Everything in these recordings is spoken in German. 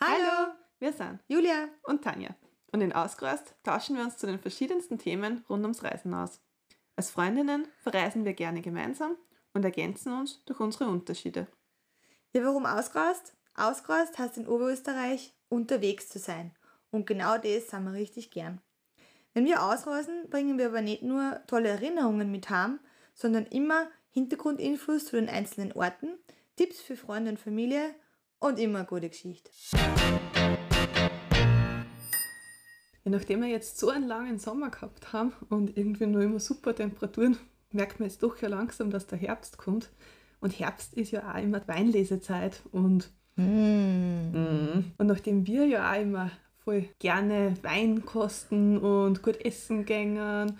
Hallo, wir sind Julia und Tanja. Und in Ausgereist tauschen wir uns zu den verschiedensten Themen rund ums Reisen aus. Als Freundinnen verreisen wir gerne gemeinsam und ergänzen uns durch unsere Unterschiede. Ja, warum ausgereist? Ausgereist heißt in Oberösterreich unterwegs zu sein. Und genau das sind wir richtig gern. Wenn wir ausreisen, bringen wir aber nicht nur tolle Erinnerungen mit heim, sondern immer Hintergrundinfos zu den einzelnen Orten, Tipps für Freunde und Familie und immer eine gute Geschichte. Ja, nachdem wir jetzt so einen langen Sommer gehabt haben und irgendwie nur immer super Temperaturen, merkt man jetzt doch ja langsam, dass der Herbst kommt. Und Herbst ist ja auch immer die Weinlesezeit und Mm. Und nachdem wir ja auch immer voll gerne Wein kosten und gut essen gängen,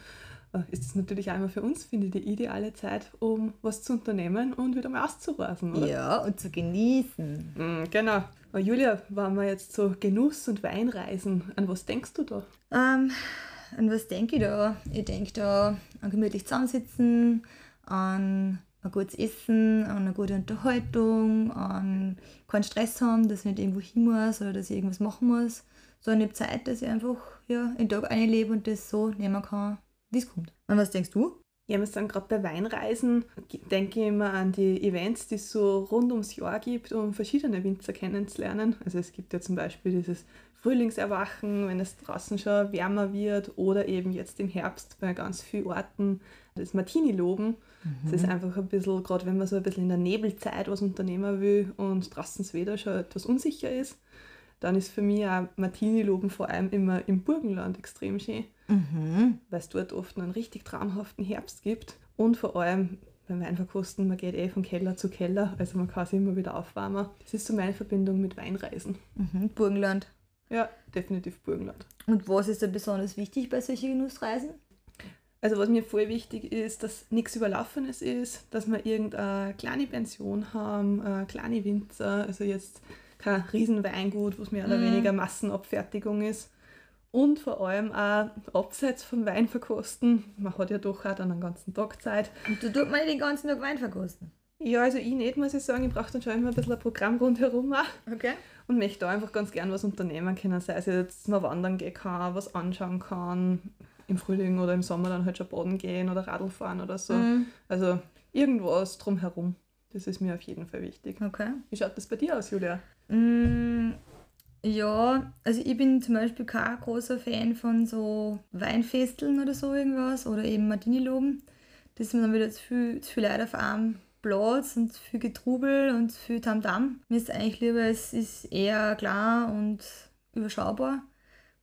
äh, ist es natürlich immer für uns, finde ich, die ideale Zeit, um was zu unternehmen und wieder mal auszureisen, oder? Ja, und zu genießen. Mm, genau. Aber Julia, wenn wir jetzt so Genuss- und Weinreisen, an was denkst du da? Ähm, an was denke ich da? Ich denke da an gemütlich zusammensitzen, an ein gutes Essen, an eine gute Unterhaltung, an keinen Stress haben, dass ich nicht irgendwo hin muss oder dass ich irgendwas machen muss, sondern ich habe Zeit, dass ich einfach ja, den Tag einlebe und das so nehmen kann, wie es kommt. Und was denkst du? Ja, wir sind gerade bei Weinreisen, denke ich immer an die Events, die es so rund ums Jahr gibt, um verschiedene Winzer kennenzulernen. Also es gibt ja zum Beispiel dieses Frühlingserwachen, wenn es draußen schon wärmer wird, oder eben jetzt im Herbst bei ganz vielen Orten das Martini-Loben. Mhm. Das ist einfach ein bisschen, gerade wenn man so ein bisschen in der Nebelzeit was unternehmen will und draußen das Wetter schon etwas unsicher ist, dann ist für mich auch Martini-Loben vor allem immer im Burgenland extrem schön, mhm. weil es dort oft einen richtig traumhaften Herbst gibt und vor allem beim Weinverkosten, man geht eh von Keller zu Keller, also man kann sich immer wieder aufwärmen. Das ist so meine Verbindung mit Weinreisen. Mhm. Burgenland. Ja, definitiv Burgenland. Und was ist da besonders wichtig bei solchen Genussreisen? Also was mir voll wichtig ist, dass nichts Überlaufenes ist, dass wir irgendeine kleine Pension haben, eine kleine Winzer, also jetzt kein Riesenweingut, was mehr oder mm. weniger Massenabfertigung ist. Und vor allem auch abseits vom Wein verkosten. Man hat ja doch auch dann einen ganzen Tag Zeit. Und du tut mal den ganzen Tag Wein verkosten? Ja, also ich nicht, muss ich sagen. Ich brauche dann schon immer ein bisschen ein Programm rundherum auch. Okay. Und möchte da einfach ganz gern was unternehmen können. Sei es jetzt mal wandern gehen kann, was anschauen kann, im Frühling oder im Sommer dann halt schon baden gehen oder Radl fahren oder so. Mhm. Also irgendwas drumherum. Das ist mir auf jeden Fall wichtig. Okay. Wie schaut das bei dir aus, Julia? Mm, ja, also ich bin zum Beispiel kein großer Fan von so Weinfesteln oder so irgendwas oder eben Martini-Loben. Das ist mir dann wieder zu viel, zu viel Leute auf einem Platz und zu viel Getrubel und zu viel Tamtam. Mir ist eigentlich lieber, es ist eher klar und überschaubar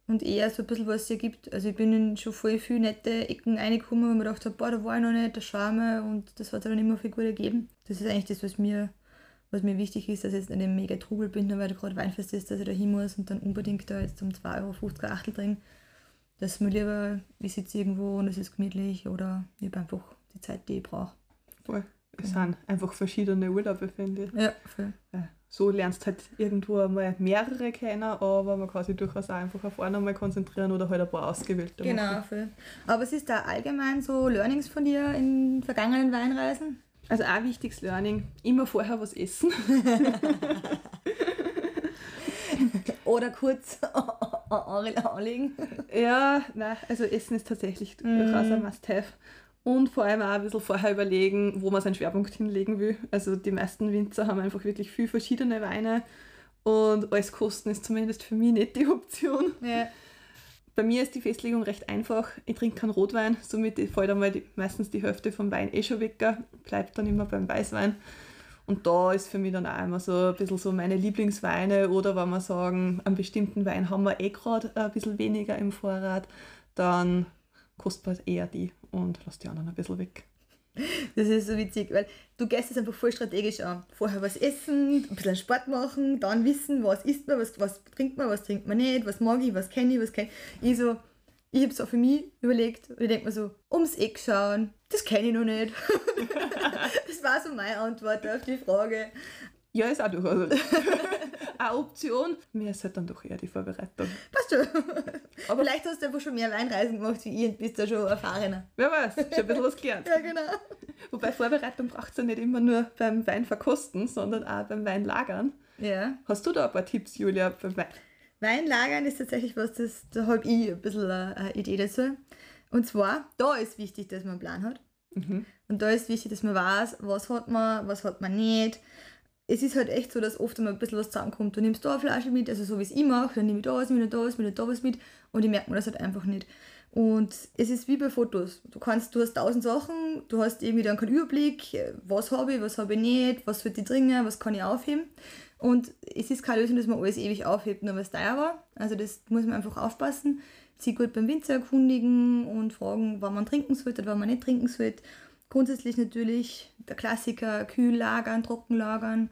und eher so ein bisschen, was es hier gibt. Also ich bin in schon voll viele nette Ecken reingekommen, wo ich mir gedacht habe, boah, da war ich noch nicht, der Charme und das hat dann immer viel gut ergeben. Das ist eigentlich das, was mir, was mir wichtig ist, dass ich jetzt nicht im mega Trubel bin, nur weil da gerade Weinfest ist, dass ich da hin muss und dann unbedingt da jetzt um 2,50 Euro Achtel trinken. Das ist mir lieber, ich sitze irgendwo und es ist gemütlich oder ich habe einfach die Zeit, die ich brauche. Voll. Es genau. sind einfach verschiedene Urlaube, finde ich. Ja, voll. Ja so lernst halt irgendwo einmal mehrere kennen, aber man kann sich durchaus auch einfach auf einen einmal konzentrieren oder halt ein paar ausgewählte Genau, machen. Voll. Aber was ist da allgemein so Learnings von dir in vergangenen Weinreisen? Also ein wichtiges Learning, immer vorher was essen. oder kurz anlegen. Ja, nein, also Essen ist tatsächlich mm. durchaus ein Must-Have. Und vor allem auch ein bisschen vorher überlegen, wo man seinen Schwerpunkt hinlegen will. Also die meisten Winzer haben einfach wirklich viel verschiedene Weine und alles kosten ist zumindest für mich nicht die Option. Ja. Bei mir ist die Festlegung recht einfach. Ich trinke keinen Rotwein, somit fällt einmal die, meistens die Hälfte vom Wein eh schon weg, bleibt dann immer beim Weißwein. Und da ist für mich dann auch immer so ein bisschen so meine Lieblingsweine oder wenn wir sagen, einen bestimmten Wein haben wir eh gerade ein bisschen weniger im Vorrat, dann kostbar eher die und lass die anderen ein bisschen weg. Das ist so witzig, weil du gehst es einfach voll strategisch an. Vorher was essen, ein bisschen Sport machen, dann wissen, was isst man, was, was trinkt man, was trinkt man nicht, was mag ich, was kenne ich, was kenne ich. Ich so, ich habe es auch für mich überlegt und ich denke mir so, ums Eck schauen, das kenne ich noch nicht. das war so meine Antwort auf die Frage. Ja, ist auch durchaus eine Option. Mir ist halt dann doch eher die Vorbereitung. Passt schon. Aber Vielleicht hast du einfach schon mehr Weinreisen gemacht wie ich und bist da schon erfahrener. Wer weiß, schon ein bisschen was gelernt. Ja, genau. Wobei Vorbereitung braucht es ja nicht immer nur beim Weinverkosten, sondern auch beim Weinlagern. Ja. Hast du da ein paar Tipps, Julia, beim Wein? Weinlagern ist tatsächlich was, das, da habe ich ein bisschen eine Idee dazu. Und zwar, da ist wichtig, dass man einen Plan hat. Mhm. Und da ist wichtig, dass man weiß, was hat man, was hat man nicht. Es ist halt echt so, dass oft einmal ein bisschen was zusammenkommt. Du nimmst da eine Flasche mit, also so wie es ich mache, dann nehme ich da was mit, da was mit, da was mit und ich merke mir das halt einfach nicht. Und es ist wie bei Fotos. Du kannst, du hast tausend Sachen, du hast irgendwie dann keinen Überblick, was habe ich, was habe ich nicht, was wird die dringen, was kann ich aufheben. Und es ist keine Lösung, dass man alles ewig aufhebt, nur weil es teuer war. Also das muss man einfach aufpassen. Sich gut beim Winzer erkundigen und fragen, wann man trinken sollte, wann man nicht trinken sollte. Grundsätzlich natürlich der Klassiker, kühl lagern, trocken lagern.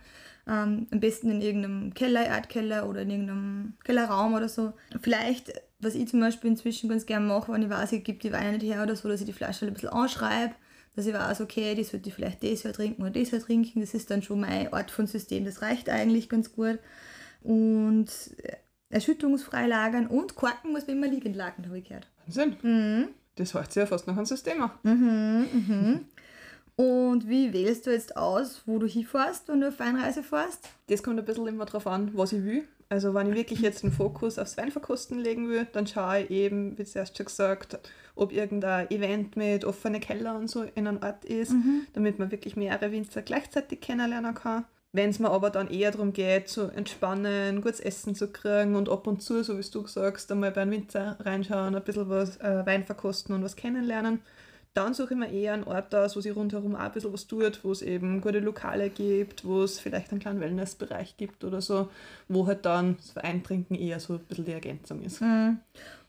Ähm, am besten in irgendeinem Keller, Erdkeller oder in irgendeinem Kellerraum oder so. Vielleicht, was ich zum Beispiel inzwischen ganz gerne mache, wenn ich weiß, ich gebe die Weine nicht her oder so, dass ich die Flasche ein bisschen anschreibe dass ich weiß, okay, die sollte ich vielleicht das Jahr trinken oder das Jahr trinken. Das ist dann schon mein Art von System, das reicht eigentlich ganz gut. Und erschütterungsfrei lagern und Korken muss man immer liegend lagern, habe ich gehört. Wahnsinn. Mhm. Das sich ja fast nach einem System. Mhm, mhm. Und wie wählst du jetzt aus, wo du hinfährst, wenn du auf Weinreise fährst? Das kommt ein bisschen immer darauf an, was ich will. Also wenn ich wirklich jetzt den Fokus aufs Weinverkosten legen will, dann schaue ich eben, wie zuerst schon gesagt, ob irgendein Event mit offenen Keller und so in einem Ort ist, Mhm. damit man wirklich mehrere Winzer gleichzeitig kennenlernen kann. Wenn es mir aber dann eher darum geht, zu entspannen, gutes Essen zu kriegen und ab und zu, so wie du sagst, einmal bei einem Winzer reinschauen, ein bisschen was äh, Wein verkosten und was kennenlernen, dann suche ich mir eher einen Ort aus, wo sich rundherum auch ein bisschen was tut, wo es eben gute Lokale gibt, wo es vielleicht einen kleinen Wellnessbereich gibt oder so, wo halt dann das Weintrinken eher so ein bisschen die Ergänzung ist. Mhm.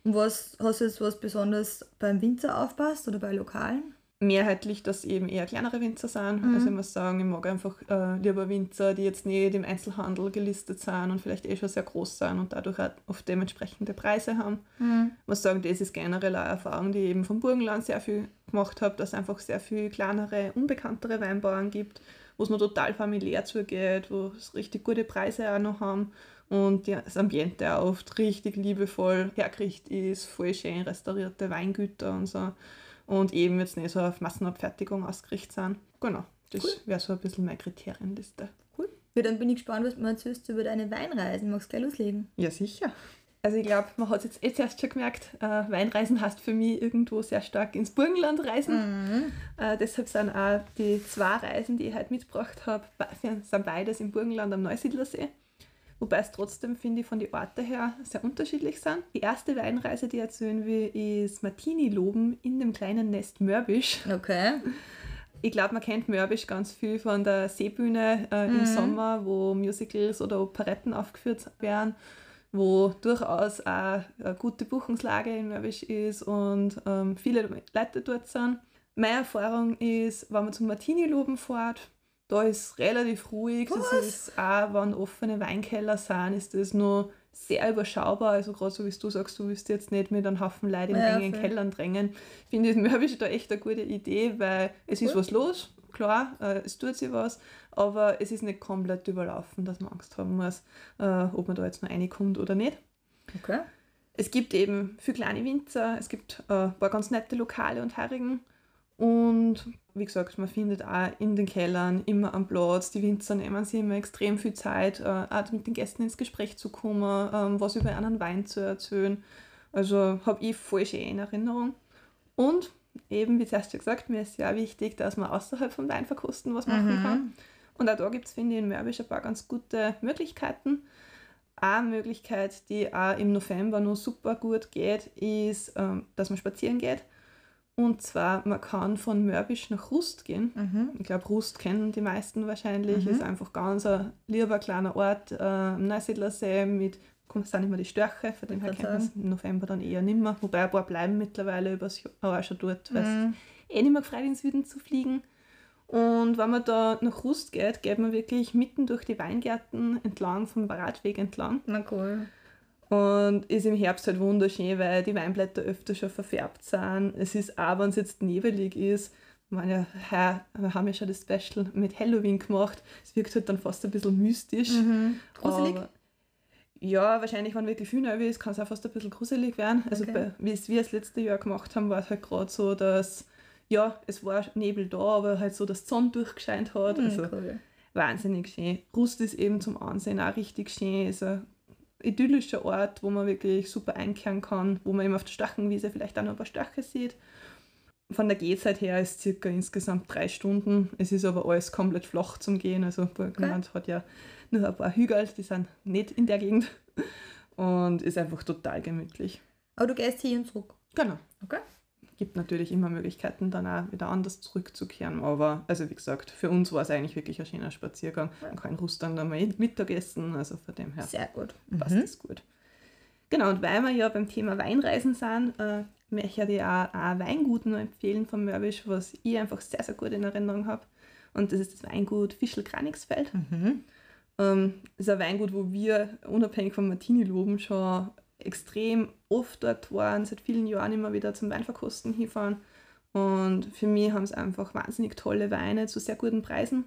Und was hast du jetzt was besonders beim Winzer aufpasst oder bei Lokalen? Mehrheitlich, dass eben eher kleinere Winzer sind. Mhm. Also ich muss sagen, ich mag einfach äh, lieber Winzer, die jetzt nicht im Einzelhandel gelistet sind und vielleicht eh schon sehr groß sind und dadurch auch oft dementsprechende Preise haben. Mhm. Ich muss sagen, das ist generell eine Erfahrung, die ich eben vom Burgenland sehr viel gemacht habe, dass es einfach sehr viel kleinere, unbekanntere Weinbauern gibt, wo es noch total familiär zugeht, wo es richtig gute Preise auch noch haben und das Ambiente auch oft richtig liebevoll hergerichtet ist, voll schön restaurierte Weingüter und so und eben jetzt nicht so auf Massenabfertigung ausgerichtet sind. Genau, das Cool. wäre so ein bisschen meine Kriterienliste. Ja, dann bin ich gespannt, was du mir erzählst über deine Weinreisen. Magst du gleich loslegen? Ja, sicher. Also ich glaube, man hat es jetzt eh zuerst schon gemerkt, äh, Weinreisen heißt für mich irgendwo sehr stark ins Burgenland reisen. Mhm. Äh, deshalb sind auch die zwei Reisen, die ich heute mitgebracht habe, be- sind beides im Burgenland am Neusiedlersee. Wobei es trotzdem, finde ich, von den Orten her sehr unterschiedlich sind. Die erste Weinreise, die ich erzählen will, ist Martini-Loben in dem kleinen Nest Mörbisch. Okay. Ich glaube, man kennt Mörbisch ganz viel von der Seebühne äh, im Mhm. Sommer, wo Musicals oder Operetten aufgeführt werden, wo durchaus auch eine gute Buchungslage in Mörbisch ist und ähm, viele Leute dort sind. Meine Erfahrung ist, wenn man zum Martini-Loben fährt, da ist relativ ruhig. Was? Das ist auch, wenn offene Weinkeller sind, ist das nur sehr überschaubar. Also gerade so wie du sagst, du willst jetzt nicht mit einem Haufen Leute in Ja, engen. Kellern drängen. Ich finde das Mörbisch da echt eine gute Idee, weil es ist Cool. was los, klar, äh, es tut sich was, aber es ist nicht komplett überlaufen, dass man Angst haben muss, äh, ob man da jetzt noch reinkommt oder nicht. Okay. Es gibt eben viele kleine Winzer, es gibt äh, ein paar ganz nette Lokale und Herrigen. Und wie gesagt, man findet auch in den Kellern immer am Platz. Die Winzer nehmen sich immer extrem viel Zeit, äh, auch mit den Gästen ins Gespräch zu kommen, ähm, was über einen Wein zu erzählen. Also habe ich voll schön in Erinnerung. Und eben, wie zuerst schon gesagt, mir ist ja wichtig, dass man außerhalb vom Weinverkosten was machen Mhm. kann. Und auch da gibt es, finde ich, in Mörbisch ein paar ganz gute Möglichkeiten. Eine Möglichkeit, die auch im November noch super gut geht, ist, ähm, dass man spazieren geht. Und zwar, man kann von Mörbisch nach Rust gehen. Mhm. Ich glaube, Rust kennen die meisten wahrscheinlich. Mhm. Ist einfach ganz ein lieber kleiner Ort äh, am Neusiedlersee mit, kommt sind immer die Störche, von dem her kennt man es im November dann eher nicht mehr. Wobei ein paar bleiben mittlerweile übers Jahr auch schon dort, weil es Mhm. eh nicht mehr gefreut in den Süden zu fliegen. Und wenn man da nach Rust geht, geht man wirklich mitten durch die Weingärten entlang, vom Radweg entlang. Na cool. Und ist im Herbst halt wunderschön, weil die Weinblätter öfter schon verfärbt sind. Es ist auch, wenn es jetzt nebelig ist, meine, heuer- wir haben ja schon das Special mit Halloween gemacht. Es wirkt halt dann fast ein bisschen mystisch. Mhm. Gruselig? Aber Ja, wahrscheinlich, wenn wirklich viel neu ist, kann es auch fast ein bisschen gruselig werden. Also, Okay. wie es wir das letzte Jahr gemacht haben, war es halt gerade so, dass, ja, es war Nebel da, aber halt so, dass die Sonne durchgescheint hat. Hm, Also, cool. wahnsinnig schön. Rust ist eben zum Ansehen auch richtig schön. Ein idyllischer Ort, wo man wirklich super einkehren kann, wo man eben auf der Stachenwiese vielleicht auch noch ein paar Stachel sieht. Von der Gehzeit her ist circa insgesamt drei Stunden. Es ist aber alles komplett flach zum Gehen. Also Burgenland hat ja nur ein paar Hügel, die sind nicht in der Gegend. Und ist einfach total gemütlich. Aber du gehst hier und zurück. Genau. Okay. Gibt natürlich immer Möglichkeiten, dann auch wieder anders zurückzukehren. Aber, also wie gesagt, für uns war es eigentlich wirklich ein schöner Spaziergang. Man kann Russland einmal Mittagessen, also von dem her Sehr gut. passt das gut. Genau, und weil wir ja beim Thema Weinreisen sind, äh, möchte ich dir auch ein Weingut nur empfehlen von Mörbisch, was ich einfach sehr, sehr gut in Erinnerung habe. Und das ist das Weingut Fischl-Kranigsfeld. Mhm. Ähm, das ist ein Weingut, wo wir unabhängig vom Martini-Loben schon extrem oft dort waren, seit vielen Jahren immer wieder zum Weinverkosten hinfahren. Und für mich haben es einfach wahnsinnig tolle Weine zu sehr guten Preisen.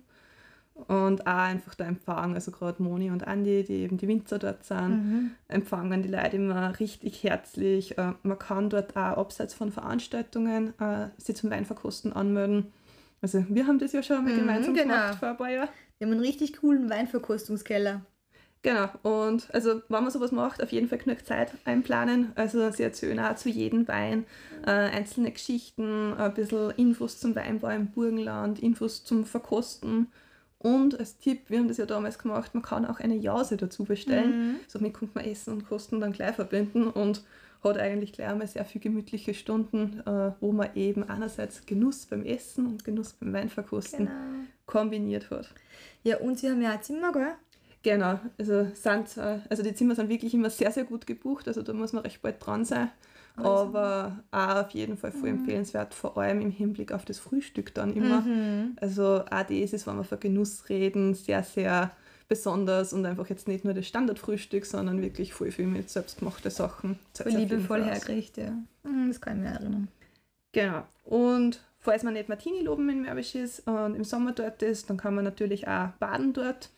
Und auch einfach der Empfang, also gerade Moni und Andi, die eben die Winzer dort sind, Mhm. empfangen die Leute immer richtig herzlich. Äh, Man kann dort auch abseits von Veranstaltungen äh, sich zum Weinverkosten anmelden. Also wir haben das ja schon mal Mhm, gemeinsam genau. gemacht vor ein paar Jahren. Wir haben einen richtig coolen Weinverkostungskeller. Genau, und also wenn man sowas macht, auf jeden Fall genug Zeit einplanen. Also sie erzählen auch zu jedem Wein äh, einzelne Geschichten, ein bisschen Infos zum Weinbau im Burgenland, Infos zum Verkosten. Und als Tipp, wir haben das ja damals gemacht, man kann auch eine Jause dazu bestellen. Mhm. Somit kommt man Essen und Kosten dann gleich verbinden und hat eigentlich gleich einmal sehr viel gemütliche Stunden, äh, wo man eben einerseits Genuss beim Essen und Genuss beim Weinverkosten Genau. kombiniert hat. Ja, und sie haben ja ein Zimmer, gell? Genau, also, sind, also die Zimmer sind wirklich immer sehr, sehr gut gebucht, also da muss man recht bald dran sein. Aber auch auf jeden Fall voll empfehlenswert, vor allem im Hinblick auf das Frühstück dann immer. Mhm. Also auch das ist, wenn wir von Genuss reden, sehr, sehr besonders und einfach jetzt nicht nur das Standardfrühstück, sondern wirklich voll viel mit selbstgemachten Sachen. Voll liebevoll hergerichtet, ja. Mhm, Das kann ich mir erinnern. Genau. Und falls man nicht Martini-Loben in Mörbisch ist und im Sommer dort ist, dann kann man natürlich auch baden dort.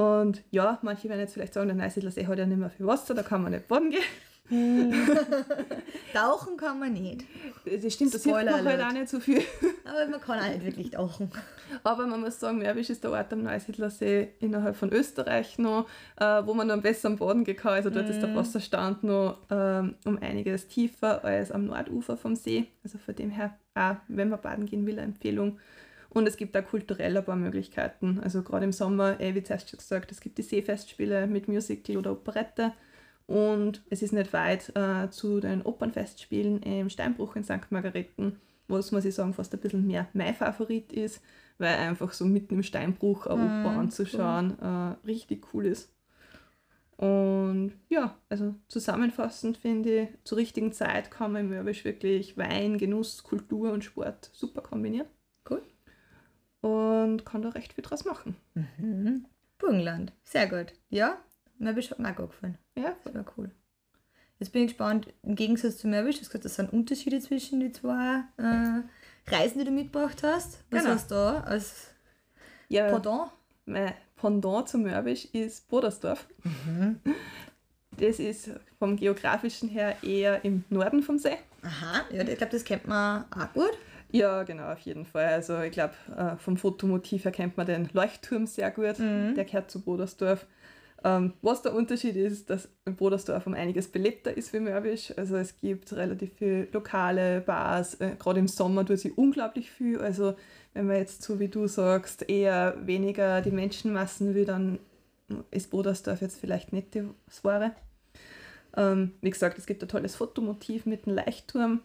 Und ja, manche werden jetzt vielleicht sagen, der Neusiedler See hat ja nicht mehr viel Wasser, da kann man nicht baden gehen. Tauchen kann man nicht. Das stimmt, da sieht man Spoiler halt auch nicht so viel. Aber man kann auch nicht wirklich tauchen. Aber man muss sagen, Mörbisch ist der Ort am Neusiedler See innerhalb von Österreich noch, äh, wo man noch am besten am Boden gehen kann. Also dort ist der Wasserstand noch ähm, um einiges tiefer als am Nordufer vom See. Also von dem her, auch wenn man baden gehen will, eine Empfehlung. Und es gibt auch kulturell ein paar Möglichkeiten. Also gerade im Sommer, eh, wie zuerst schon gesagt, es gibt die Seefestspiele mit Musical oder Operette. Und es ist nicht weit äh, zu den Opernfestspielen im Steinbruch in St. Margareten, was, muss ich sagen, fast ein bisschen mehr mein Favorit ist, weil einfach so mitten im Steinbruch eine Mhm, Oper anzuschauen äh, richtig cool ist. Und ja, also zusammenfassend finde ich, zur richtigen Zeit kann man im Mörbisch wirklich Wein, Genuss, Kultur und Sport super kombinieren. Cool. Und kann da recht viel draus machen. Mhm. Burgenland. Sehr gut. Ja, Mörbisch hat mir auch gut gefallen. Ja, Das war cool. Jetzt bin ich gespannt, im Gegensatz zu Mörbisch, du hast gesagt, das sind Unterschiede zwischen die zwei äh, Reisen, die du mitgebracht hast. Was Genau. hast du da als ja Pendant? mein Pendant zu Mörbisch ist Bodersdorf. Das ist vom geografischen her eher im Norden vom See. Aha, ja, ich glaube, das kennt man auch gut. Ja, genau, auf jeden Fall. Also ich glaube, äh, vom Fotomotiv her kennt man den Leuchtturm sehr gut. Der gehört zu Bodersdorf. Ähm, was der Unterschied ist, dass Bodersdorf um einiges belebter ist wie Mörbisch. Also es gibt relativ viele lokale Bars. Äh, Gerade im Sommer tut sie unglaublich viel. Also wenn man jetzt so wie du sagst, eher weniger die Menschenmassen will, dann ist Bodersdorf jetzt vielleicht nicht das Wahre. Ähm, wie gesagt, es gibt ein tolles Fotomotiv mit dem Leuchtturm.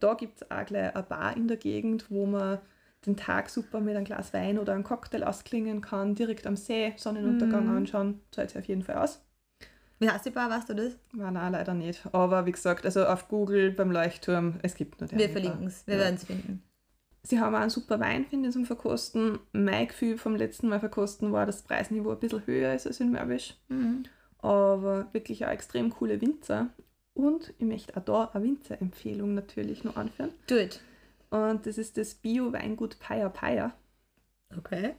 Da gibt es auch gleich eine Bar in der Gegend, wo man den Tag super mit einem Glas Wein oder einem Cocktail ausklingen kann, direkt am See, Sonnenuntergang Mhm. anschauen. Zahlt sich auf jeden Fall aus. Wie heißt die Bar, weißt du das? War nein, leider nicht. Aber wie gesagt, also auf Google beim Leuchtturm, es gibt nur den. Wir verlinken es, wir Ja. werden es finden. Sie haben auch einen super Wein, finde ich, zum Verkosten. Mein Gefühl vom letzten Mal verkosten war, dass das Preisniveau ein bisschen höher ist als in Mörbisch. Mhm. aber wirklich auch extrem coole Winzer. Und ich möchte auch da eine Winzerempfehlung natürlich noch anführen. Do it. Und das ist das Bio-Weingut Paya Paya. Okay.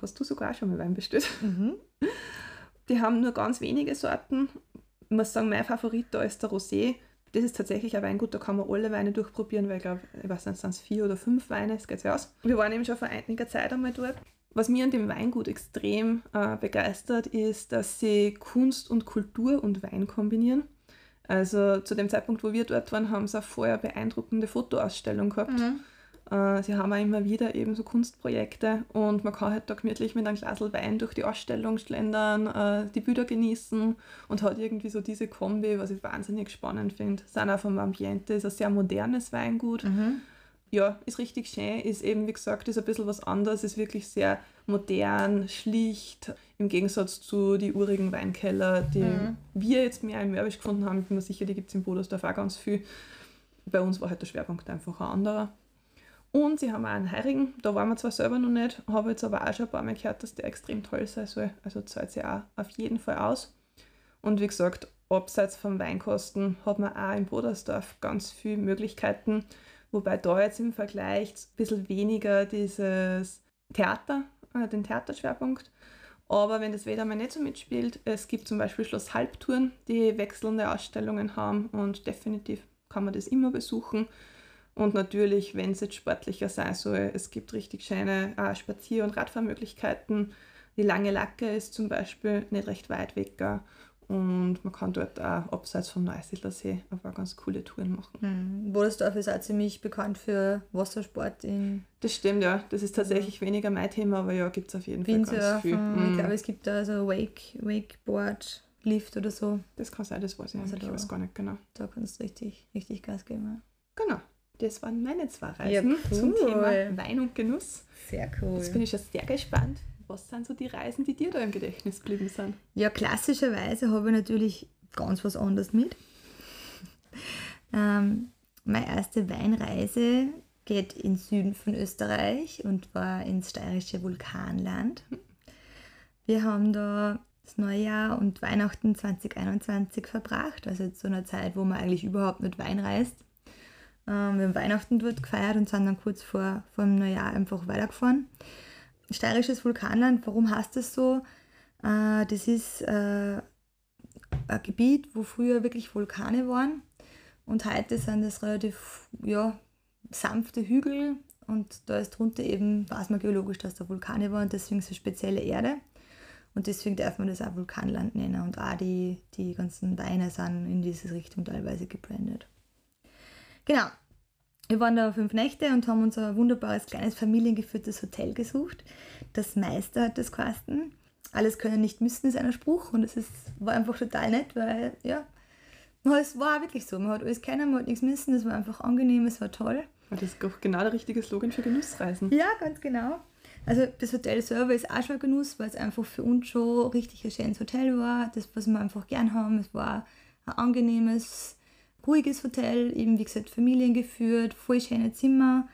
Hast du sogar schon mal Wein bestellt. Mhm. Die haben nur ganz wenige Sorten. Ich muss sagen, mein Favorit da ist der Rosé. Das ist tatsächlich ein Weingut, da kann man alle Weine durchprobieren, weil ich glaube, ich weiß nicht, sind es vier oder fünf Weine, es geht sich aus. Wir waren eben schon vor einiger Zeit einmal dort. Was mir an dem Weingut extrem äh, begeistert, ist, dass sie Kunst und Kultur und Wein kombinieren. Also zu dem Zeitpunkt, wo wir dort waren, haben sie eine vorher beeindruckende Fotoausstellung gehabt. Mhm. Äh, sie haben auch immer wieder eben so Kunstprojekte und man kann halt da gemütlich mit einem Glas Wein durch die Ausstellung schlendern, äh, die Bilder genießen und hat irgendwie so diese Kombi, was ich wahnsinnig spannend finde. Sind auch vom Ambiente, ist ein sehr modernes Weingut. Mhm. Ja, ist richtig schön, ist eben, wie gesagt, ist ein bisschen was anderes, ist wirklich sehr modern, schlicht, im Gegensatz zu den urigen Weinkeller, die mhm. wir jetzt mehr in Mörbisch gefunden haben. Ich bin mir sicher, die gibt es in Bodersdorf auch ganz viel. Bei uns war halt der Schwerpunkt einfach ein anderer. Und sie haben auch einen Heirigen, da waren wir zwar selber noch nicht, habe jetzt aber auch schon ein paar Mal gehört, dass der extrem toll sein soll. Also zahlt sich auch auf jeden Fall aus. Und wie gesagt, abseits vom Weinkosten hat man auch in Bodersdorf ganz viele Möglichkeiten, wobei da jetzt im Vergleich ein bisschen weniger dieses Theater, äh, den Theaterschwerpunkt. Aber wenn das Wetter mal nicht so mitspielt, es gibt zum Beispiel Schloss Halbtouren, die wechselnde Ausstellungen haben und definitiv kann man das immer besuchen. Und natürlich, wenn es jetzt sportlicher sein soll, es gibt richtig schöne äh, Spazier- und Radfahrmöglichkeiten. Die lange Lacke ist zum Beispiel nicht recht weit weg. Und man kann dort auch abseits vom Neusiedler See ein paar ganz coole Touren machen. Mhm. Bodersdorf ist auch ziemlich bekannt für Wassersport. In das stimmt, ja. Das ist tatsächlich ja. weniger mein Thema, aber ja, gibt es auf jeden Fall ganz viel. Mhm. Ich glaube, es gibt da so Wake, Wakeboard, Lift oder so. Das kann sein, das weiß ich also nicht. Ich weiß gar nicht genau. Da kannst du richtig, richtig Gas geben. Ja. Genau. Das waren meine zwei Reisen ja, cool. zum Thema Wein und Genuss. Sehr cool. Jetzt bin ich schon sehr gespannt. Was sind so die Reisen, die dir da im Gedächtnis geblieben sind? Ja, klassischerweise habe ich natürlich ganz was anderes mit. ähm, meine erste Weinreise geht in Süden von Österreich und war ins steirische Vulkanland. Wir haben da das Neujahr und Weihnachten 2021 verbracht, also zu einer Zeit, wo man eigentlich überhaupt nicht Wein reist. Ähm, wir haben Weihnachten dort gefeiert und sind dann kurz vor, vor dem Neujahr einfach weitergefahren. Steirisches Vulkanland, warum heißt das so? Äh, das ist äh, ein Gebiet, wo früher wirklich Vulkane waren und heute sind das relativ ja, sanfte Hügel und da ist drunter eben, weiß man geologisch, dass da Vulkane waren deswegen es spezielle Erde. Und deswegen darf man das auch Vulkanland nennen. Und auch die, die ganzen Weine sind in diese Richtung teilweise gebrandet. Genau. Wir waren da fünf Nächte und haben uns ein wunderbares, kleines, familiengeführtes Hotel gesucht. Das Meister hat das geheißen. Alles können nicht müssen ist ein Spruch und es ist, war einfach total nett, weil, ja, es war wirklich so. Man hat alles kennen, man hat nichts müssen, es war einfach angenehm, es war toll. Das ist auch genau der richtige Slogan für Genussreisen. Ja, ganz genau. Also das Hotel selber ist auch schon ein Genuss, weil es einfach für uns schon richtig ein schönes Hotel war. Das, was wir einfach gern haben. Es war ein angenehmes, ruhiges Hotel, eben wie gesagt familiengeführt, voll schöne Zimmer,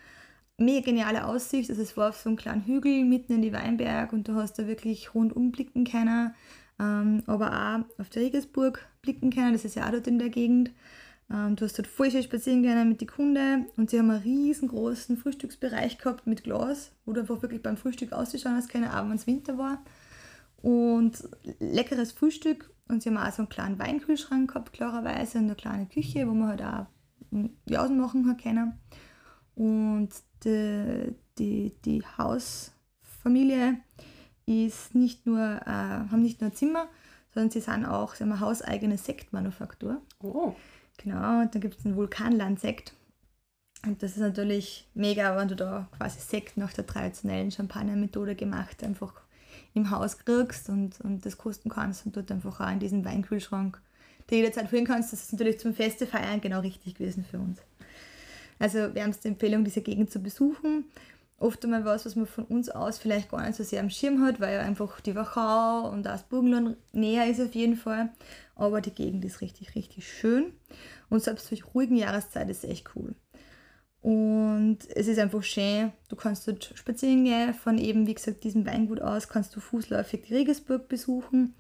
mega geniale Aussicht. Also es war auf so einem kleinen Hügel mitten in die Weinberg und du hast da wirklich rundum blicken können, ähm, aber auch auf die Regensburg blicken können, das ist ja auch dort in der Gegend. Ähm, du hast dort voll schön spazieren können mit den Kunden und sie haben einen riesengroßen Frühstücksbereich gehabt mit Glas, wo du einfach wirklich beim Frühstück auszuschauen hast können, auch wenn es Winter war. Und leckeres Frühstück und sie haben auch so einen kleinen Weinkühlschrank gehabt, klarerweise, und eine kleine Küche, wo man halt auch Jausen machen hat können. Und die, die, die Hausfamilie ist nicht nur, äh, haben nicht nur ein Zimmer, sondern sie sind auch, sie haben eine hauseigene Sektmanufaktur. Oh. Genau, und da gibt es einen Vulkanlandsekt. Und das ist natürlich mega, wenn du da quasi Sekt nach der traditionellen Champagner-Methode gemacht einfach im Haus kriegst und, und das kosten kannst und dort einfach auch in diesem Weinkühlschrank dir jederzeit füllen kannst. Das ist natürlich zum Feste feiern genau richtig gewesen für uns. Also wärmste Empfehlung, diese Gegend zu besuchen. Oft einmal was, was man von uns aus vielleicht gar nicht so sehr am Schirm hat, weil ja einfach die Wachau und das Burgenland näher ist auf jeden Fall. Aber die Gegend ist richtig, richtig schön. Und selbst durch ruhigen Jahreszeit ist es echt cool. Und es ist einfach schön, du kannst dort spazieren gehen, von eben, wie gesagt, diesem Weingut aus kannst du fußläufig die Regensburg besuchen.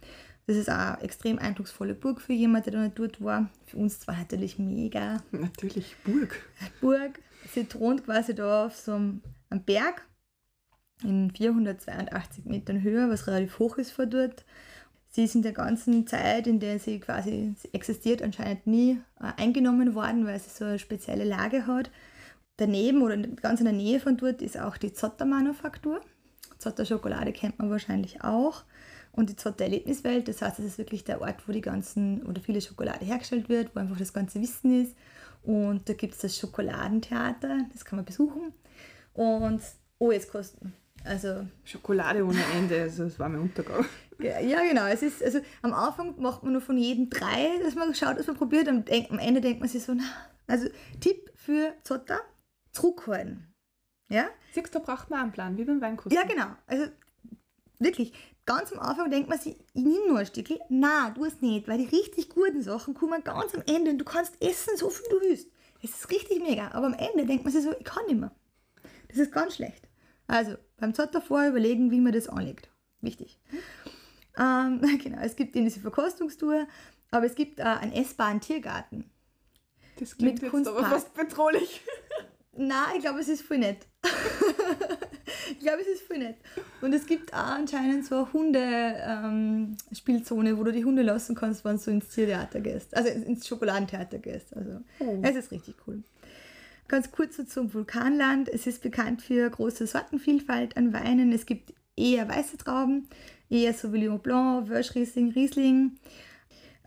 Das ist auch eine extrem eindrucksvolle Burg für jemanden, der nicht dort war. Für uns zwar natürlich mega. Natürlich Burg. Burg. Sie thront quasi da auf so einem, einem Berg in 482 Metern Höhe, was relativ hoch ist vor dort. Sie ist in der ganzen Zeit, in der sie quasi existiert, anscheinend nie äh, eingenommen worden, weil sie so eine spezielle Lage hat. Daneben oder ganz in der Nähe von dort ist auch die Zotter-Manufaktur. Zotter-Schokolade kennt man wahrscheinlich auch. Und die Zotter Erlebniswelt, das heißt, es ist wirklich der Ort, wo die ganzen oder viele Schokolade hergestellt wird, wo einfach das ganze Wissen ist. Und da gibt es das Schokoladentheater, das kann man besuchen. Und oh, jetzt kosten. Also Schokolade ohne Ende, also das war mein Untergang. Ja, genau. Es ist, also am Anfang macht man nur von jedem drei, dass man schaut, dass man probiert. Am, am Ende denkt man sich so, na, also Tipp für Zotter, zurückhalten. Ja? Siehst du, da braucht man einen Plan, wie beim Weinkosten. Ja, genau. Also wirklich, ganz am Anfang denkt man sich, ich nehme nur ein Stückchen. Nein, tu es nicht, weil die richtig guten Sachen kommen ganz am Ende und du kannst essen, so viel du willst. Es ist richtig mega, aber am Ende denkt man sich so, ich kann nicht mehr. Das ist ganz schlecht. Also beim Zotter vorher überlegen, wie man das anlegt. Wichtig. Ähm, genau, es gibt diese Verkostungstour, aber es gibt äh, einen essbaren Tiergarten. Das klingt Mit jetzt aber fast bedrohlich. Nein, ich glaube, es ist voll nett. ich glaube, es ist voll nett. Und es gibt auch anscheinend so eine Hunde-Spielzone, wo du die Hunde lassen kannst, wenn du ins Tiertheater gehst. Also ins Schokoladentheater gehst. Also Oh. es ist richtig cool. Ganz kurz so zum Vulkanland. Es ist bekannt für große Sortenvielfalt an Weinen. Es gibt eher weiße Trauben, eher Sauvignon Blanc, Wölschriesling, Riesling. Äh,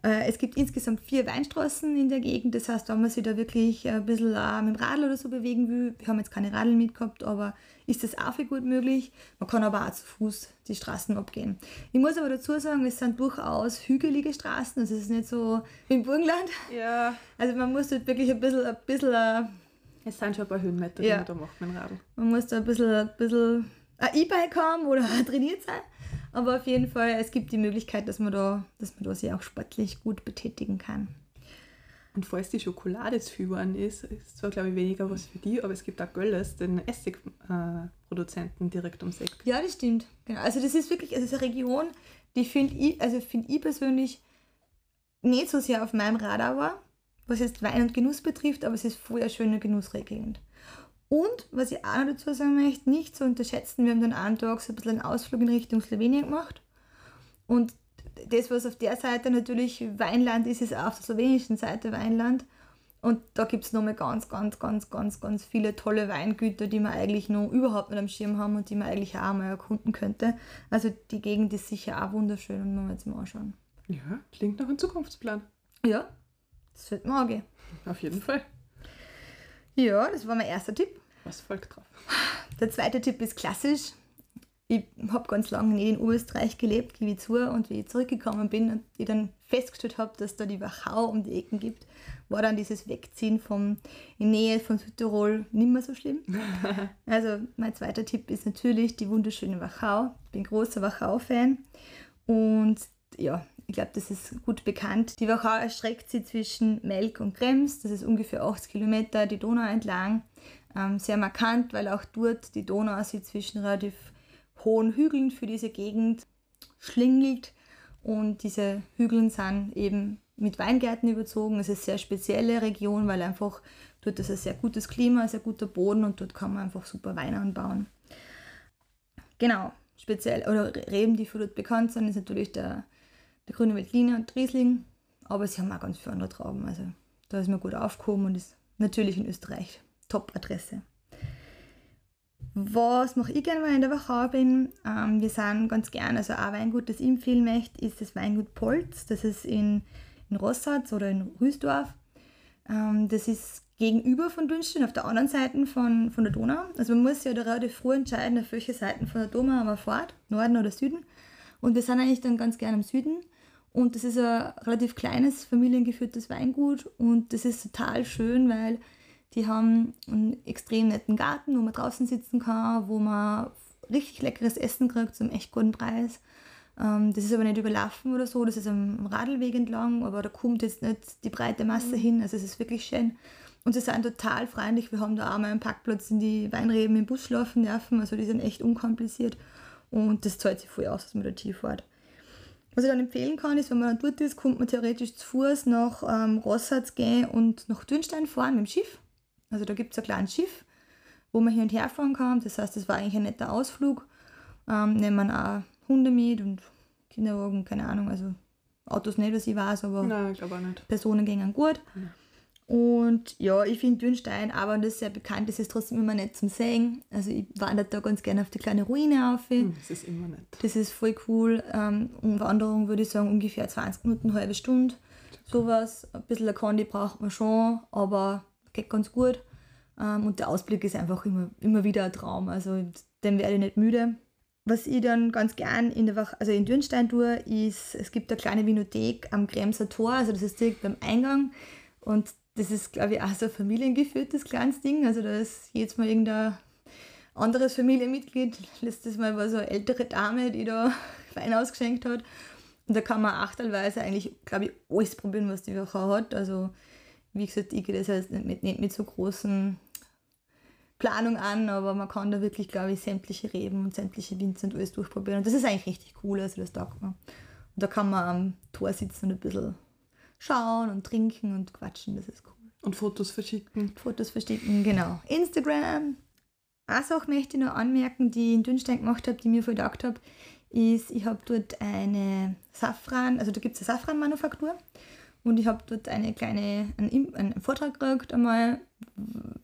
Es gibt insgesamt vier Weinstraßen in der Gegend. Das heißt, wenn man sich da wirklich ein bisschen auch mit dem Radl oder so bewegen will, wir haben jetzt keine Radl mitgehabt, aber ist das auch viel gut möglich. Man kann aber auch zu Fuß die Straßen abgehen. Ich muss aber dazu sagen, es sind durchaus hügelige Straßen. Also es ist nicht so wie im Burgenland. Ja, Also man muss dort wirklich ein bisschen, ein bisschen, äh, es sind schon ein paar Höhenmeter, Ja. die man da macht mit dem Radl. man muss da ein bisschen, ein bisschen ein E-Bike haben oder trainiert sein. Aber auf jeden Fall, es gibt die Möglichkeit, dass man da, dass man da sich auch sportlich gut betätigen kann. Und falls die Schokolade zu geworden ist, ist zwar, glaube ich, weniger was für die, aber es gibt auch Gölles, den Essigproduzenten äh, direkt ums Eck. Ja, das stimmt. Genau. Also das ist wirklich, also es ist eine Region, die finde ich, also finde ich persönlich nicht so sehr auf meinem Radar war, was jetzt Wein und Genuss betrifft, aber es ist voll eine schöne Genussregion. Und, was ich auch noch dazu sagen möchte, nicht zu unterschätzen, wir haben dann einen Tag so ein bisschen einen Ausflug in Richtung Slowenien gemacht. Und das, was auf der Seite natürlich Weinland ist, ist auch auf der slowenischen Seite Weinland. Und da gibt es nochmal ganz, ganz, ganz, ganz, ganz viele tolle Weingüter, die man eigentlich noch überhaupt nicht am Schirm haben und die man eigentlich auch mal erkunden könnte. Also die Gegend ist sicher auch wunderschön und man jetzt mal anschauen. Ja, klingt nach einem Zukunftsplan. Ja, das wird mir angehen. Auf jeden Fall. Ja, das war mein erster Tipp. Was folgt drauf? Der zweite Tipp ist klassisch. Ich habe ganz lange nicht in Österreich gelebt, gebe ich zu. Und wie ich zurückgekommen bin und ich dann festgestellt habe, dass da die Wachau um die Ecken gibt, war dann dieses Wegziehen vom, in Nähe von Südtirol nicht mehr so schlimm. Also mein zweiter Tipp ist natürlich die wunderschöne Wachau. Ich bin großer Wachau-Fan. Und ja, ich glaube, das ist gut bekannt. Die Wachau erstreckt sich zwischen Melk und Krems. Das ist ungefähr 80 Kilometer die Donau entlang. Ähm, sehr markant, weil auch dort die Donau sich zwischen relativ hohen Hügeln für diese Gegend schlingelt. Und diese Hügeln sind eben mit Weingärten überzogen. Es ist eine sehr spezielle Region, weil einfach dort ist ein sehr gutes Klima, ein sehr guter Boden und dort kann man einfach super Wein anbauen. Genau, speziell, oder Reben, die für dort bekannt sind, ist natürlich der, der grüne Veltliner und Riesling, aber sie haben auch ganz viele andere Trauben. Also da ist man gut aufgehoben und ist natürlich in Österreich Top-Adresse. Was mache ich gerne, wenn ich in der Wachau bin? Ähm, wir sind ganz gern, also ein Weingut, das ich empfehlen möchte, ist das Weingut Polz. Das ist in, in Rossatz oder in Rüsdorf. Ähm, das ist gegenüber von Dünstein, auf der anderen Seite von, von der Donau. Also man muss ja da relativ früh entscheiden, auf welche Seiten von der Donau man fährt, Norden oder Süden. Und wir sind eigentlich dann ganz gern im Süden. Und das ist ein relativ kleines, familiengeführtes Weingut. Und das ist total schön, weil die haben einen extrem netten Garten, wo man draußen sitzen kann, wo man richtig leckeres Essen kriegt zum echt guten Preis. Ähm, das ist aber nicht überlaufen oder so, das ist am Radlweg entlang, aber da kommt jetzt nicht die breite Masse hin. Also es ist wirklich schön. Und sie sind total freundlich. Wir haben da auch mal einen Parkplatz in die Weinreben im Bus schlafen dürfen. Also die sind echt unkompliziert. Und das zahlt sich voll aus, dass man da tief fährt. Was ich dann empfehlen kann, ist, wenn man dann dort ist, kommt man theoretisch zu Fuß nach ähm, Rossatz gehen und nach Dürnstein fahren mit dem Schiff. Also da gibt es ein kleines Schiff, wo man hin und her fahren kann. Das heißt, das war eigentlich ein netter Ausflug. Ähm, nehmen wir auch Hunde mit und Kinderwagen, keine Ahnung, also Autos nicht, was ich weiß, aber Nein, ich. Personen gehen gut. Ja. Und ja, ich finde Dürnstein, aber das sehr bekannt ist, ist trotzdem immer nicht zum Sehen. Also ich wandere da ganz gerne auf die kleine Ruine auf. Hm, Das ist immer nett. Das ist voll cool. Ähm, um Wanderung würde ich sagen ungefähr 20 Minuten, halbe Stunde. Sowas. Ein bisschen eine Kondi braucht man schon, aber geht ganz gut. Ähm, und der Ausblick ist einfach immer, immer wieder ein Traum. Also den werde ich nicht müde. Was ich dann ganz gern in der Woche, also in Dürnstein tue, ist, es gibt eine kleine Vinothek am Kremser Tor, also das ist direkt beim Eingang. Und das ist, glaube ich, auch so ein familiengeführtes kleines Ding. Also da ist jedes Mal irgendein anderes Familienmitglied. Letztes Mal war so eine ältere Dame, die da Wein ausgeschenkt hat. Und da kann man auch teilweise eigentlich, glaube ich, alles probieren, was die Woche hat. Also, wie gesagt, ich gehe das jetzt nicht mit, nicht mit so großen Planung an, aber man kann da wirklich, glaube ich, sämtliche Reben und sämtliche Winzer und alles durchprobieren. Und das ist eigentlich richtig cool, also das taugt mir. Und da kann man am Tor sitzen und ein bisschen schauen und trinken und quatschen, das ist cool. Und Fotos verschicken. Fotos verstecken, genau. Instagram. Eine Sache möchte ich noch anmerken, die ich in Dünstein gemacht habe, die mir voll gedacht habe, ist, ich habe dort eine Safran, also da gibt es eine Safranmanufaktur und ich habe dort eine kleine, einen, einen Vortrag gekriegt einmal.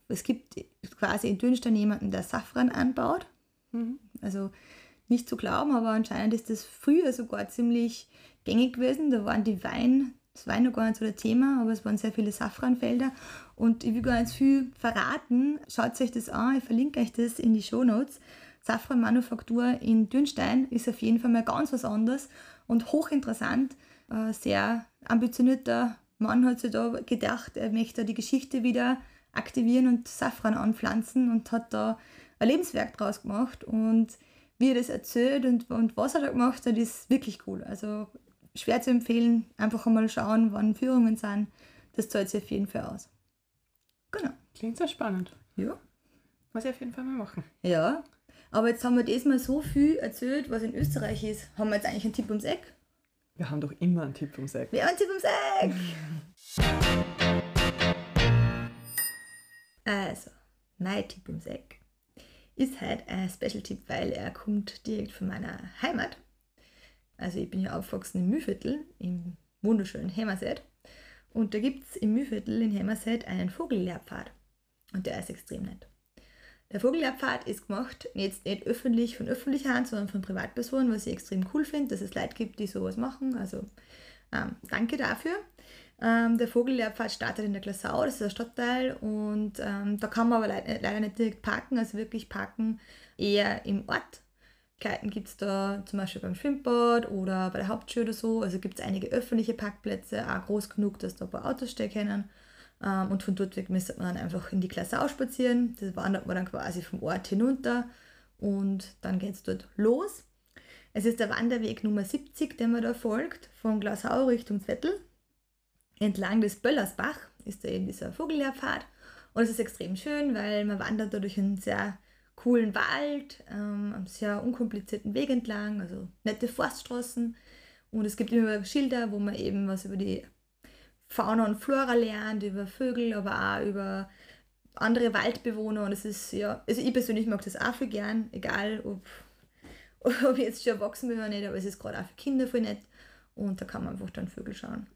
Es gibt quasi in Dünstein jemanden, der Safran anbaut. Mhm. Also nicht zu glauben, aber anscheinend ist das früher sogar ziemlich gängig gewesen. Da waren die Wein, das Wein noch gar nicht so das Thema, aber es waren sehr viele Safranfelder. Und ich will gar nicht viel verraten. Schaut euch das an, ich verlinke euch das in die Shownotes. Safranmanufaktur in Dürnstein ist auf jeden Fall mal ganz was anderes und hochinteressant. Ein sehr ambitionierter Mann hat sich da gedacht, er möchte die Geschichte wieder aktivieren und Safran anpflanzen und hat da ein Lebenswerk draus gemacht. Und wie er das erzählt und, und was er da gemacht hat, ist wirklich cool. Also schwer zu empfehlen, einfach einmal schauen, wann Führungen sind. Das zahlt sich auf jeden Fall aus. Genau. Klingt sehr spannend. Ja. Muss ich auf jeden Fall mal machen. Ja. Aber jetzt haben wir diesmal so viel erzählt, was in Österreich ist. Haben wir jetzt eigentlich einen Tipp ums Eck? Wir haben doch immer einen Tipp ums Eck. Wir haben einen Tipp ums Eck! Also, mein Tipp ums Eck ist halt ein Special-Tipp, weil er kommt direkt von meiner Heimat. Also ich bin ja aufgewachsen im Mühlviertel, im wunderschönen Hämmerset. Und da gibt es im Mühlviertel in Hämmerset einen Vogellehrpfad. Und der ist extrem nett. Der Vogellehrpfad ist gemacht, jetzt nicht öffentlich von öffentlicher Hand, sondern von Privatpersonen, was ich extrem cool finde, dass es Leute gibt, die sowas machen. Also ähm, danke dafür. Ähm, der Vogellehrpfad startet in der Glasau, das ist ein Stadtteil und ähm, da kann man aber leider, leider nicht direkt parken, also wirklich parken eher im Ort. Gleiten gibt es da zum Beispiel beim Schwimmbad oder bei der Hauptschule oder so. Also gibt es einige öffentliche Parkplätze, auch groß genug, dass da ein paar Autos stehen können. Ähm, und von dort weg müsste man dann einfach in die Klasse spazieren. Das wandert man dann quasi vom Ort hinunter und dann geht es dort los. Es ist der Wanderweg Nummer 70, den man da folgt, von Glasau Richtung Zettel. Entlang des Böllersbach ist da eben dieser Vogellehrpfad. Und es ist extrem schön, weil man wandert da durch einen sehr coolen Wald, ähm, am sehr unkomplizierten Weg entlang, also nette Forststraßen. Und es gibt immer Schilder, wo man eben was über die Fauna und Flora lernt, über Vögel, aber auch über andere Waldbewohner. Und es ist ja, also ich persönlich mag das auch viel gern, egal ob, ob ich jetzt schon erwachsen bin oder nicht, aber es ist gerade auch für Kinder voll nett. Und da kann man einfach dann Vögel schauen.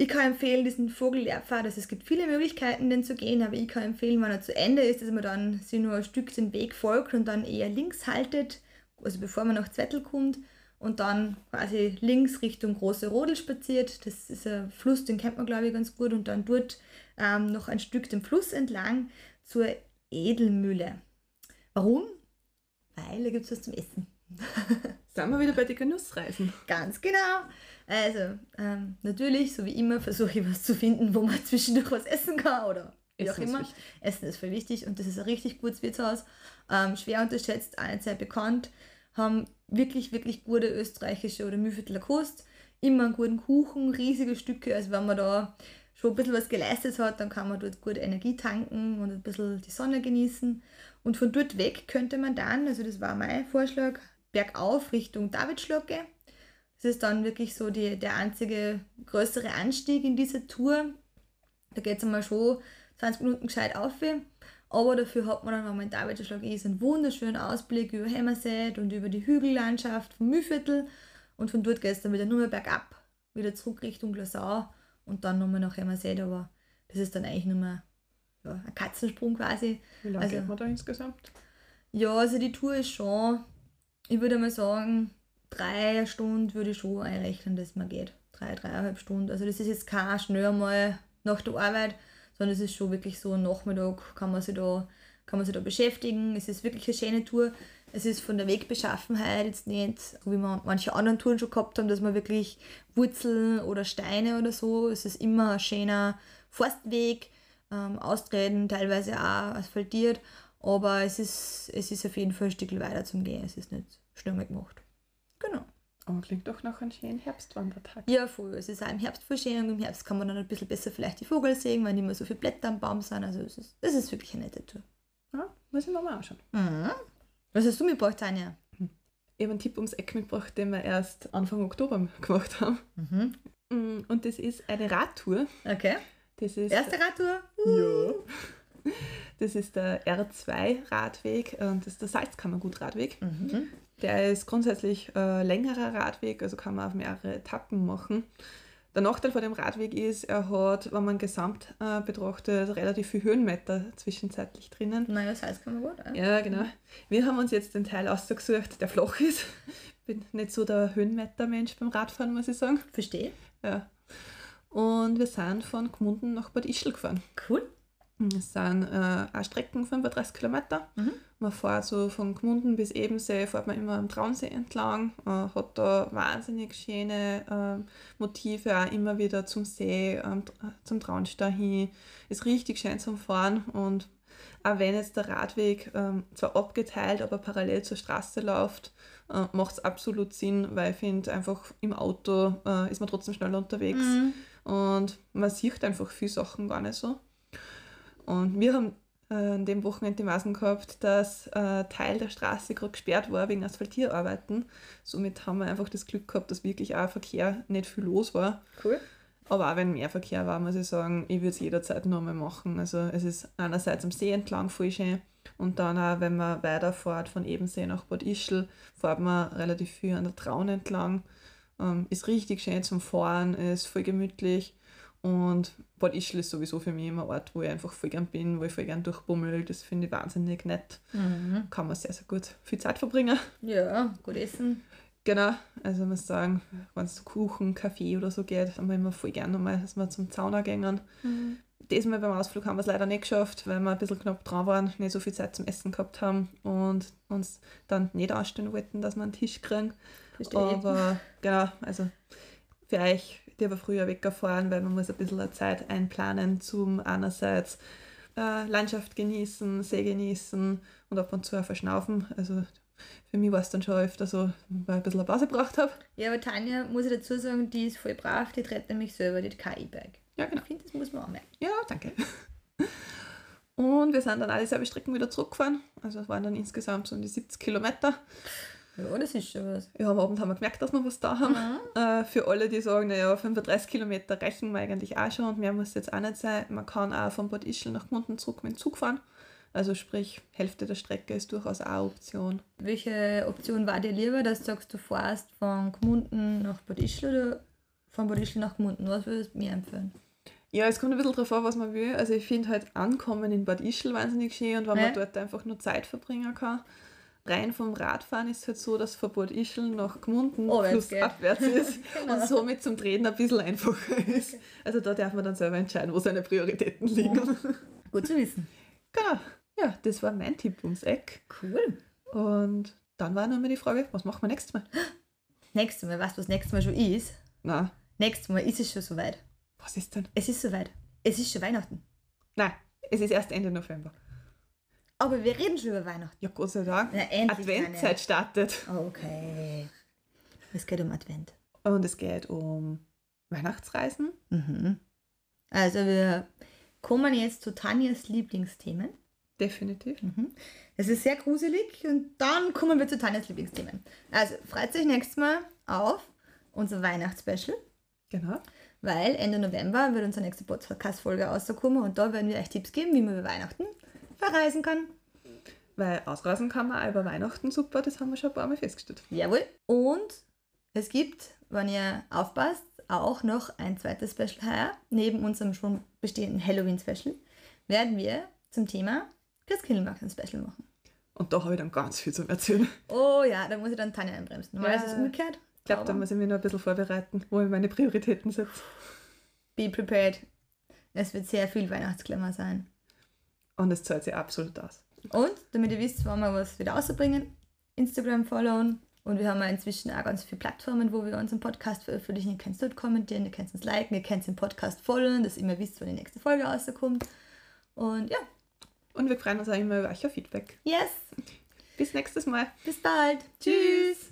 Ich kann empfehlen, diesen Vogellehrpfad, also es gibt viele Möglichkeiten, den zu gehen, aber ich kann empfehlen, wenn er zu Ende ist, dass man dann sich nur ein Stück den Weg folgt und dann eher links haltet, also bevor man nach Zwettel kommt und dann quasi links Richtung Große Rodel spaziert. Das ist ein Fluss, den kennt man glaube ich ganz gut und dann dort ähm, noch ein Stück den Fluss entlang zur Edelmühle. Warum? Weil da gibt es was zum Essen. Sind wir wieder bei den Genussreisen. Ganz genau. Also, ähm, natürlich, so wie immer, versuche ich was zu finden, wo man zwischendurch was essen kann oder wie auch Essen ist immer. wichtig. Essen ist voll wichtig und das ist ein richtig gutes Wirtshaus. Ähm, schwer unterschätzt, auch nicht sehr bekannt. Haben wirklich, wirklich gute österreichische oder Mühlviertler Kost. Immer einen guten Kuchen, riesige Stücke. Also, wenn man da schon ein bisschen was geleistet hat, dann kann man dort gut Energie tanken und ein bisschen die Sonne genießen. Und von dort weg könnte man dann, also das war mein Vorschlag, bergauf Richtung Davidschlocke. Das ist dann wirklich so die, der einzige größere Anstieg in dieser Tour. Da geht es einmal schon 20 Minuten gescheit auf. Aber dafür hat man dann, wenn man in Davidschlag ist, einen wunderschönen Ausblick über Hämmerset und über die Hügellandschaft vom Mühlviertel. Und von dort geht es dann wieder nur mehr bergab, wieder zurück Richtung Glasau und dann nochmal nach Emmerseed, aber das ist dann eigentlich nur mehr ja, ein Katzensprung quasi. Wie lange Also- geht man da insgesamt? Ja, also die Tour ist schon, ich würde mal sagen, drei Stunden würde ich schon einrechnen, dass man geht. Drei, dreieinhalb Stunden. Also das ist jetzt kein schnell mal nach der Arbeit, sondern es ist schon wirklich so ein Nachmittag, kann man sich da, kann man sich da beschäftigen. Es ist wirklich eine schöne Tour. Es ist von der Wegbeschaffenheit jetzt nicht, so wie man manche anderen Touren schon gehabt haben, dass man wirklich Wurzeln oder Steine oder so. Es ist immer ein schöner Forstweg, ähm, austreten, teilweise auch asphaltiert. Aber es ist, es ist auf jeden Fall ein Stück weiter zum Gehen. Es ist nicht mal gemacht. Genau. Aber klingt doch nach einem schönen Herbstwandertag. Ja, voll. Es ist auch im Herbst voll schön und im Herbst kann man dann ein bisschen besser vielleicht die Vogel sehen, weil nicht mehr so viele Blätter am Baum sind. Also es ist, es ist wirklich eine nette Tour. Ja, muss ich mir mal anschauen. Mhm. Was hast du mitgebracht, Tanja? Ich habe einen Tipp ums Eck mitgebracht, den wir erst Anfang Oktober gemacht haben. Mhm. Mm, Und das ist eine Radtour. Okay. Das ist, Erste Radtour? Ja. Das ist der R2-Radweg und das ist der Salzkammergut-Radweg. Mhm. Der ist grundsätzlich äh, längerer Radweg, also kann man auf mehrere Etappen machen. Der Nachteil von dem Radweg ist, er hat, wenn man gesamt äh, betrachtet, relativ viel Höhenmeter zwischenzeitlich drinnen. Naja, Salz kann man gut. Äh? Ja, genau. Wir haben uns jetzt den Teil ausgesucht, der flach ist. Bin nicht so der Höhenmeter-Mensch beim Radfahren, muss ich sagen. Verstehe. Ja. Und wir sind von Gmunden nach Bad Ischl gefahren. Cool. Es sind äh, auch Strecken 35 Kilometer. Mhm. Man fährt so von Gmunden bis Ebensee, fährt man immer am Traunsee entlang, äh, hat da wahnsinnig schöne ähm, Motive, auch immer wieder zum See, zum Traunstein hin. Ist richtig schön zum Fahren und auch wenn jetzt der Radweg ähm, zwar abgeteilt, aber parallel zur Straße läuft, äh, macht es absolut Sinn, weil ich finde, einfach im Auto äh, ist man trotzdem schnell unterwegs Mhm. und man sieht einfach viele Sachen gar nicht so. Und wir haben äh, an dem Wochenende die Maßen gehabt, dass äh, Teil der Straße gerade gesperrt war wegen Asphaltierarbeiten. Somit haben wir einfach das Glück gehabt, dass wirklich auch Verkehr nicht viel los war. Cool. Aber auch wenn mehr Verkehr war, muss ich sagen, ich würde es jederzeit nochmal machen. Also es ist einerseits am See entlang voll schön und dann auch, wenn man weiterfährt von Ebensee nach Bad Ischl, fährt man relativ viel an der Traun entlang. Ähm, ist richtig schön zum Fahren, ist voll gemütlich und Bad Ischl ist sowieso für mich immer ein Ort, wo ich einfach voll gern bin, wo ich voll gern durchbummel. Das finde ich wahnsinnig nett. Mhm. Kann man sehr, sehr gut viel Zeit verbringen. Ja, gut essen. Genau, also ich muss sagen, wenn es so Kuchen, Kaffee oder so geht, haben wir immer voll gerne mal, dass wir zum Zauner gehen. Diesmal beim Ausflug haben wir es leider nicht geschafft, weil wir ein bisschen knapp dran waren, nicht so viel Zeit zum Essen gehabt haben und uns dann nicht anstellen wollten, dass wir einen Tisch kriegen. Verstehe. Aber genau, also für euch, die aber früher weggefahren, weil man muss ein bisschen Zeit einplanen zum einerseits äh, Landschaft genießen, See genießen und ab und zu auch verschnaufen. Also für mich war es dann schon öfter so, weil ich ein bisschen eine Pause gebraucht habe. Ja, aber Tanja, muss ich dazu sagen, die ist voll brav, die tritt nämlich selber, die E-Bike. Ja, genau. Ich finde, das muss man auch merken. Ja, danke. Und wir sind dann alle dieselbe Strecken wieder zurückgefahren. Also es waren dann insgesamt so um die 70 Kilometer. Ja, das ist schon was. Ja, am Abend haben wir gemerkt, dass wir was da haben. Äh, für alle, die sagen, naja, 35 Kilometer reichen wir eigentlich auch schon und mehr muss jetzt auch nicht sein. Man kann auch von Bad Ischl nach Gmunden zurück mit dem Zug fahren. Also sprich, Hälfte der Strecke ist durchaus auch eine Option. Welche Option war dir lieber, dass du sagst, du fährst von Gmunden nach Bad Ischl oder von Bad Ischl nach Gmunden? Was würdest du mir empfehlen? Ja, es kommt ein bisschen drauf an, was man will. Also ich finde halt Ankommen in Bad Ischl wahnsinnig schön und wenn Ja. man dort einfach nur Zeit verbringen kann. Rein vom Radfahren ist es halt so, dass von Bad Ischl nach Gmunden Oh, wenn's plus geht. abwärts ist Genau. und somit zum Treten ein bisschen einfacher ist. Also da darf man dann selber entscheiden, wo seine Prioritäten liegen. Gut zu wissen. Genau. Ja, das war mein Tipp ums Eck. Cool. Und dann war noch mal die Frage, was machen wir nächstes Mal? Nächstes Mal, weißt du, was nächstes Mal schon ist? Na, Nächstes Mal ist es schon soweit. was ist denn? Es ist soweit. Es ist schon Weihnachten. Nein, es ist erst Ende November. Aber wir reden schon über Weihnachten. Ja, Gott sei Dank. Na. Adventzeit startet. Tanja. Okay. Es geht um Advent. Und es geht um Weihnachtsreisen. Mhm. Also wir kommen jetzt zu Tanjas Lieblingsthemen. Definitiv. Mhm. Es ist sehr gruselig und dann kommen wir zu Tanjas Lieblingsthemen. Also freut sich nächstes Mal auf unser Weihnachtsspecial, Genau. weil Ende November wird unsere nächste Podcast-Folge rauskommen und da werden wir euch Tipps geben, wie man über Weihnachten verreisen kann. Weil ausreisen kann man auch über Weihnachten super, das haben wir schon ein paar Mal festgestellt. Jawohl. Und es gibt, wenn ihr aufpasst, auch noch ein zweites Special heuer. Neben unserem schon bestehenden Halloween-Special werden wir zum Thema Christkindlmarkt ein Special machen. Und da habe ich dann ganz viel zum Erzählen. Oh ja, da muss ich dann Tanja einbremsen. Normalerweise Ja. ist es umgekehrt. Ich glaube, da muss ich mich noch ein bisschen vorbereiten, wo ich meine Prioritäten setze. Be prepared. Es wird sehr viel Weihnachtsklammer sein. Und es zahlt sich absolut aus. Und damit ihr wisst, wann wir was wieder rausbringen, Instagram followen. Und wir haben ja inzwischen auch ganz viele Plattformen, wo wir unseren Podcast veröffentlichen. Ihr könnt dort kommentieren, ihr könnt uns liken, ihr könnt den Podcast folgen, dass ihr immer wisst, wann die nächste Folge rauskommt. Und ja, Und wir freuen uns auch immer über euer Feedback. yes, Bis nächstes Mal. bis bald. Tschüss.